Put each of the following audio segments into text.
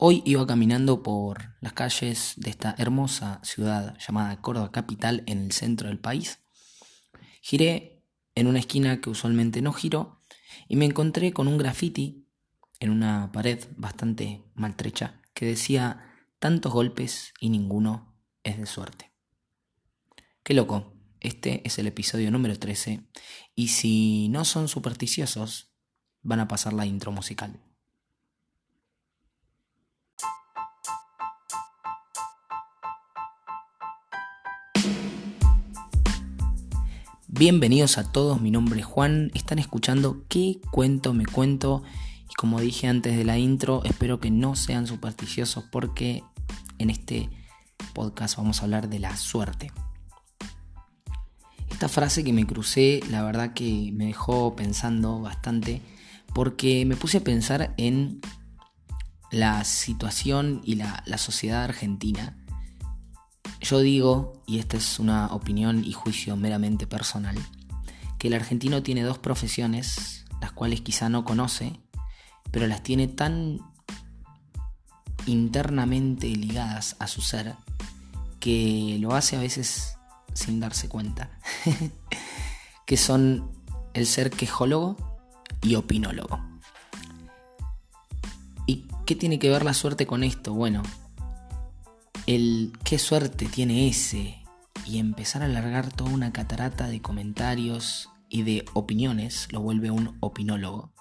Hoy iba caminando por las calles de esta hermosa ciudad llamada Córdoba Capital en el centro del país. Giré en una esquina que usualmente no giro y me encontré con un graffiti en una pared bastante maltrecha que decía tantos golpes y ninguno es de suerte. Qué loco, este es el episodio número 13 y si no son supersticiosos van a pasar la intro musical. Bienvenidos a todos, mi nombre es Juan, están escuchando ¿Qué cuento me cuento? Y como dije antes de la intro, espero que no sean supersticiosos porque en este podcast vamos a hablar de la suerte. Esta frase que me crucé, la verdad que me dejó pensando bastante porque me puse a pensar en la situación y la, la sociedad argentina yo digo, y esta es una opinión y juicio meramente personal, que el argentino tiene dos profesiones, las cuales quizá no conoce, pero las tiene tan internamente ligadas a su ser que lo hace a veces sin darse cuenta, que son el ser quejólogo y opinólogo. ¿Y qué tiene que ver la suerte con esto? Bueno, el qué suerte tiene ese y empezar a alargar toda una catarata de comentarios y de opiniones lo vuelve un opinólogo.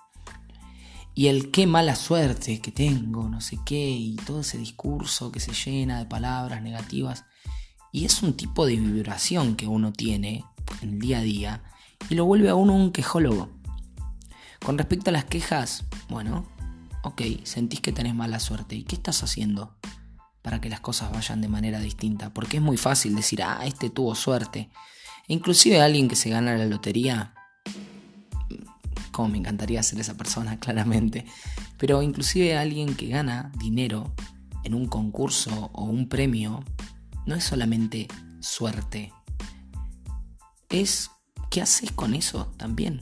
Y el qué mala suerte que tengo, no sé qué, y todo ese discurso que se llena de palabras negativas. Y es un tipo de vibración que uno tiene en el día a día y lo vuelve a uno un quejólogo. Con respecto a las quejas, bueno, ok, sentís que tenés mala suerte. ¿Y qué estás haciendo? Para que las cosas vayan de manera distinta. Porque es muy fácil decir, ah, este tuvo suerte. E inclusive alguien que se gana la lotería, como me encantaría ser esa persona, claramente, pero inclusive alguien que gana dinero en un concurso o un premio, no es solamente suerte, es qué haces con eso también.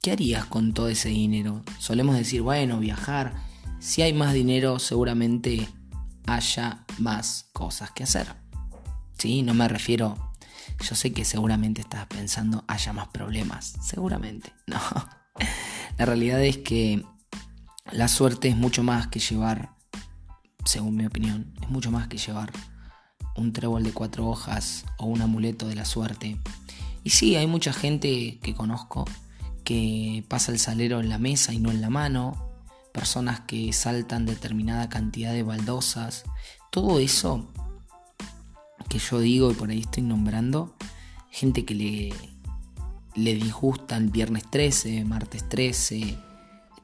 ¿Qué harías con todo ese dinero? Solemos decir, bueno, viajar. Si hay más dinero, seguramente haya más cosas que hacer. ¿Sí? No me refiero, yo sé que seguramente estás pensando haya más problemas, seguramente, no. La realidad es que la suerte es mucho más que llevar, según mi opinión, es mucho más que llevar un trébol de cuatro hojas o un amuleto de la suerte. Y sí, hay mucha gente que conozco que pasa el salero en la mesa y no en la mano, personas que saltan determinada cantidad de baldosas, todo eso que yo digo y por ahí estoy nombrando, gente que le, le disgusta el viernes 13, martes 13,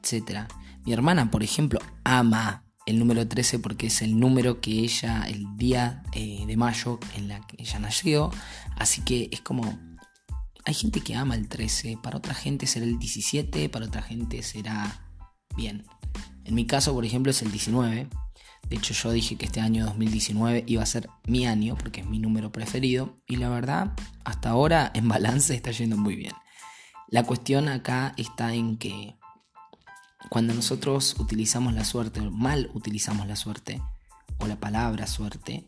etc. Mi hermana, por ejemplo, ama el número 13 porque es el número que ella, el día eh, de mayo en la que ella nació, así que es como... Hay gente que ama el 13, para otra gente será el 17, para otra gente será bien. En mi caso, por ejemplo, es el 19. De hecho, yo dije que este año 2019 iba a ser mi año porque es mi número preferido. Y la verdad, hasta ahora en balance está yendo muy bien. La cuestión acá está en que cuando nosotros utilizamos la suerte, mal utilizamos la suerte, o la palabra suerte,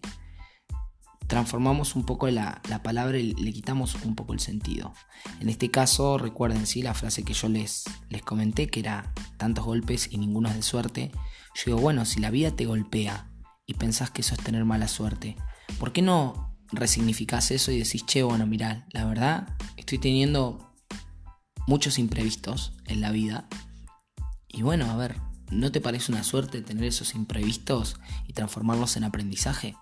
transformamos un poco la, palabra y le quitamos un poco el sentido. En este caso, recuerden sí, la frase que yo les, les comenté, que era tantos golpes y ninguno es de suerte. Yo digo, bueno, si la vida te golpea y pensás que eso es tener mala suerte, ¿por qué no resignificás eso y decís, che, bueno, mirá, la verdad, estoy teniendo muchos imprevistos en la vida. Y bueno, a ver, ¿no te parece una suerte tener esos imprevistos y transformarlos en aprendizaje?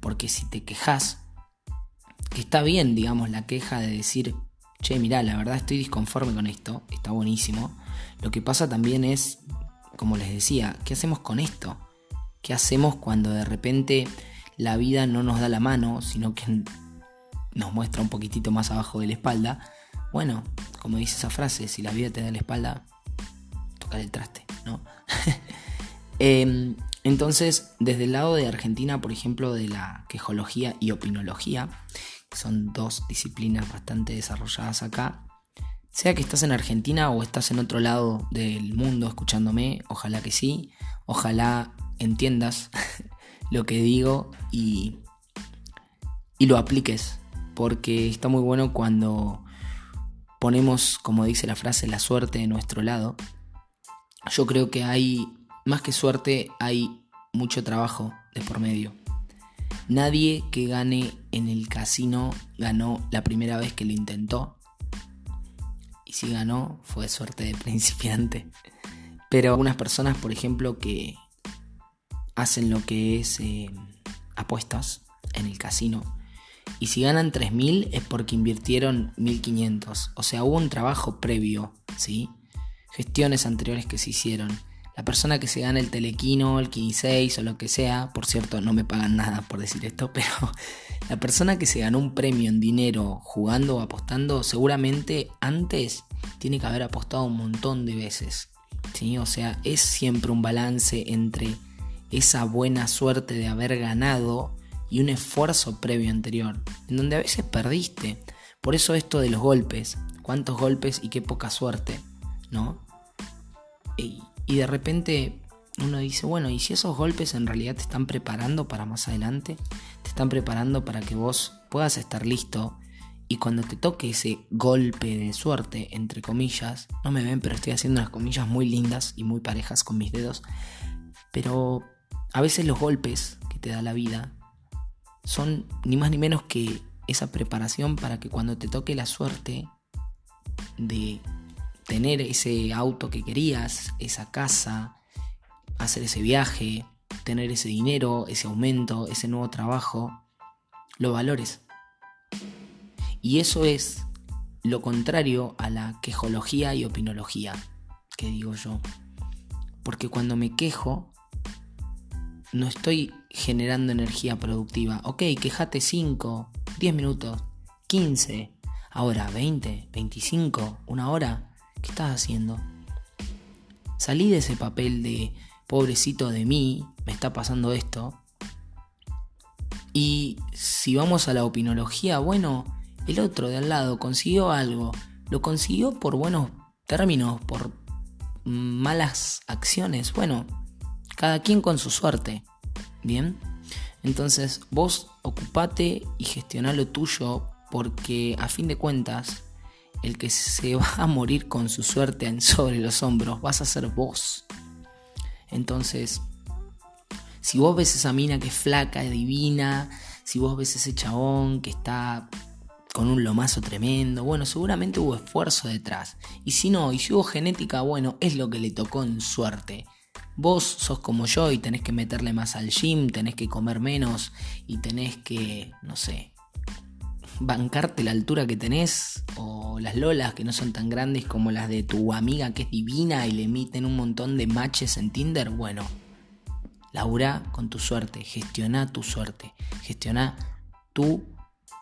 Porque si te quejas, que está bien, digamos, la queja de decir, che, mirá, la verdad estoy disconforme con esto, está buenísimo. Lo que pasa también es, como les decía, ¿qué hacemos con esto? ¿Qué hacemos cuando de repente la vida no nos da la mano, sino que nos muestra un poquitito más abajo de la espalda? Bueno, como dice esa frase, si la vida te da la espalda, toca el traste, ¿no? eh, entonces, desde el lado de Argentina, por ejemplo, de la quejología y opinología, son dos disciplinas bastante desarrolladas acá, sea que estás en Argentina o estás en otro lado del mundo escuchándome, ojalá que sí, Ojalá entiendas lo que digo y, y lo apliques, porque está muy bueno cuando ponemos, como dice la frase, la suerte de nuestro lado. Yo creo que hay, más que suerte, hay mucho trabajo de por medio. Nadie que gane en el casino ganó la primera vez que lo intentó. Y si ganó, fue suerte de principiante. Pero algunas personas, por ejemplo, que hacen lo que es eh, apuestas en el casino. Y si ganan 3.000 es porque invirtieron 1.500. O sea, hubo un trabajo previo, ¿sí? Gestiones anteriores que se hicieron. La persona que se gana el telequino, el 15 o lo que sea, por cierto, no me pagan nada por decir esto, pero la persona que se ganó un premio en dinero jugando o apostando, seguramente antes tiene que haber apostado un montón de veces. ¿sí? O sea, es siempre un balance entre esa buena suerte de haber ganado y un esfuerzo previo anterior, en donde a veces perdiste. Por eso esto de los golpes, cuántos golpes y qué poca suerte, ¿no? Y, y de repente uno dice, bueno, ¿y si esos golpes en realidad te están preparando para más adelante? Te están preparando para que vos puedas estar listo y cuando te toque ese golpe de suerte, entre comillas, no me ven, pero estoy haciendo unas comillas muy lindas y muy parejas con mis dedos, pero a veces los golpes que te da la vida son ni más ni menos que esa preparación para que cuando te toque la suerte de tener ese auto que querías, esa casa, hacer ese viaje, tener ese dinero, ese aumento, ese nuevo trabajo, lo valores. Y eso es lo contrario a la quejología y opinología, que digo yo. Porque cuando me quejo, no estoy generando energía productiva. Ok, quejate 5, 10 minutos, 15, ahora 20, 25, una hora. ¿Qué estás haciendo? Salí de ese papel de pobrecito de mí, me está pasando esto. Y si vamos a la opinología, bueno, el otro de al lado consiguió algo. Lo consiguió por buenos términos, por malas acciones. Bueno, cada quien con su suerte. Bien. Entonces vos ocupate y gestiona lo tuyo porque a fin de cuentas el que se va a morir con su suerte sobre los hombros vas a ser vos. Entonces, si vos ves esa mina que es flaca, divina, si vos ves ese chabón que está con un lomazo tremendo, bueno, seguramente hubo esfuerzo detrás. Y si no, y si hubo genética, bueno, es lo que le tocó en suerte. Vos sos como yo y tenés que meterle más al gym, tenés que comer menos y tenés que, no sé, bancarte la altura que tenés o las lolas que no son tan grandes como las de tu amiga que es divina y le emiten un montón de matches en Tinder, bueno, labura con tu suerte, gestiona tu suerte, gestiona tu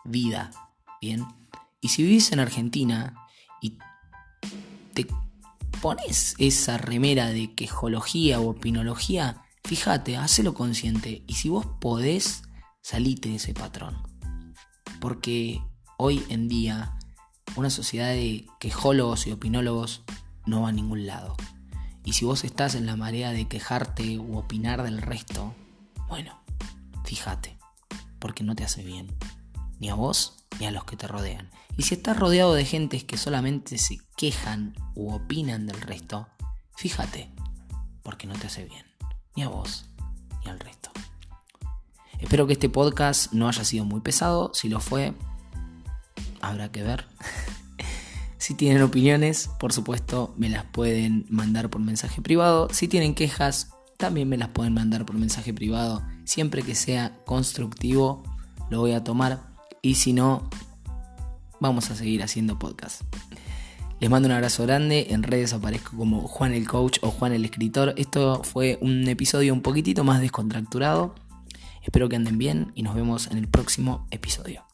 vida. Bien. Y si vivís en Argentina y te pones esa remera de quejología o opinología, fíjate, hacelo consciente. Y si vos podés, salite de ese patrón. Porque hoy en día una sociedad de quejólogos y opinólogos no va a ningún lado. Y si vos estás en la marea de quejarte u opinar del resto, bueno, fíjate, porque no te hace bien. Ni a vos ni a los que te rodean. Y si estás rodeado de gentes que solamente se quejan u opinan del resto, fíjate, porque no te hace bien, ni a vos, ni al resto. Espero que este podcast no haya sido muy pesado, si lo fue, habrá que ver. si tienen opiniones, por supuesto, me las pueden mandar por mensaje privado. Si tienen quejas, también me las pueden mandar por mensaje privado. Siempre que sea constructivo, lo voy a tomar y si no, vamos a seguir haciendo podcast. Les mando un abrazo grande. En redes aparezco como Juan el Coach o Juan el Escritor. Esto fue un episodio un poquitito más descontracturado. Espero que anden bien y nos vemos en el próximo episodio.